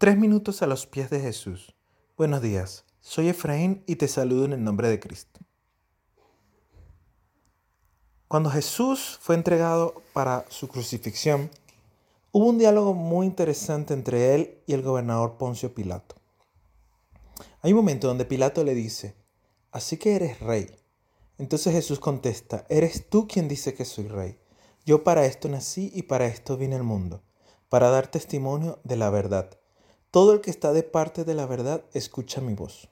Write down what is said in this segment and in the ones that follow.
Tres minutos a los pies de Jesús. Buenos días, soy Efraín y te saludo en el nombre de Cristo. Cuando Jesús fue entregado para su crucifixión, hubo un diálogo muy interesante entre él y el gobernador Poncio Pilato. Hay un momento donde Pilato le dice, así que eres rey. Entonces Jesús contesta, eres tú quien dice que soy rey. Yo para esto nací y para esto vine al mundo, para dar testimonio de la verdad. Todo el que está de parte de la verdad escucha mi voz.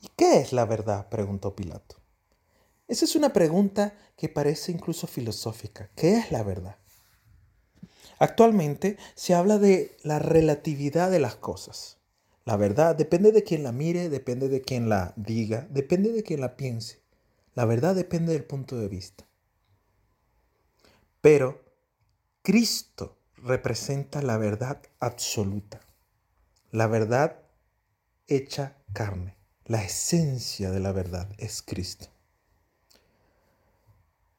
¿Y qué es la verdad? preguntó Pilato. Esa es una pregunta que parece incluso filosófica. ¿Qué es la verdad? Actualmente se habla de la relatividad de las cosas. La verdad depende de quien la mire, depende de quien la diga, depende de quien la piense. La verdad depende del punto de vista. Pero Cristo representa la verdad absoluta la verdad hecha carne. La esencia de la verdad es Cristo.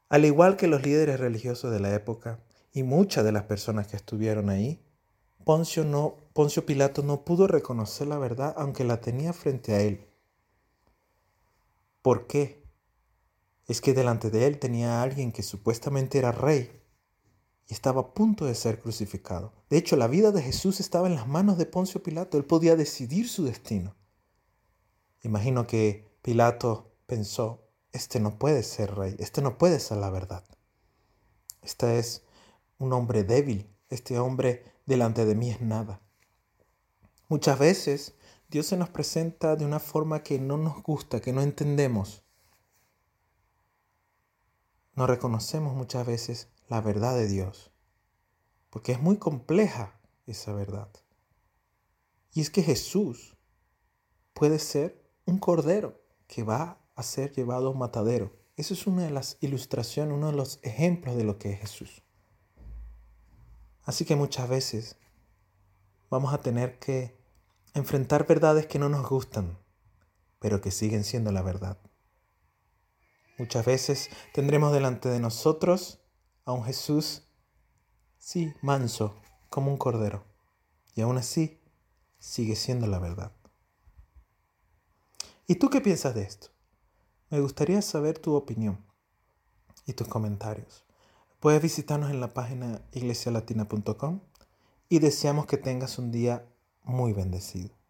Al igual que los líderes religiosos de la época y muchas de las personas que estuvieron ahí, Poncio, Pilato no pudo reconocer la verdad aunque la tenía frente a él. ¿Por qué? Es que delante de él tenía a alguien que supuestamente era rey estaba a punto de ser crucificado. De hecho, la vida de Jesús estaba en las manos de Poncio Pilato. Él podía decidir su destino. Imagino que Pilato pensó, este no puede ser rey, este no puede ser la verdad. Este es un hombre débil, este hombre delante de mí es nada. Muchas veces Dios se nos presenta de una forma que no nos gusta, que no entendemos. No reconocemos muchas veces la verdad de Dios, porque es muy compleja esa verdad. Y es que Jesús puede ser un cordero que va a ser llevado a un matadero. Eso es una de las ilustraciones, uno de los ejemplos de lo que es Jesús. Así que muchas veces vamos a tener que enfrentar verdades que no nos gustan, pero que siguen siendo la verdad. Muchas veces tendremos delante de nosotros a un Jesús, sí, manso, como un cordero. Y aún así, sigue siendo la verdad. ¿Y tú qué piensas de esto? Me gustaría saber tu opinión y tus comentarios. Puedes visitarnos en la página iglesialatina.com y deseamos que tengas un día muy bendecido.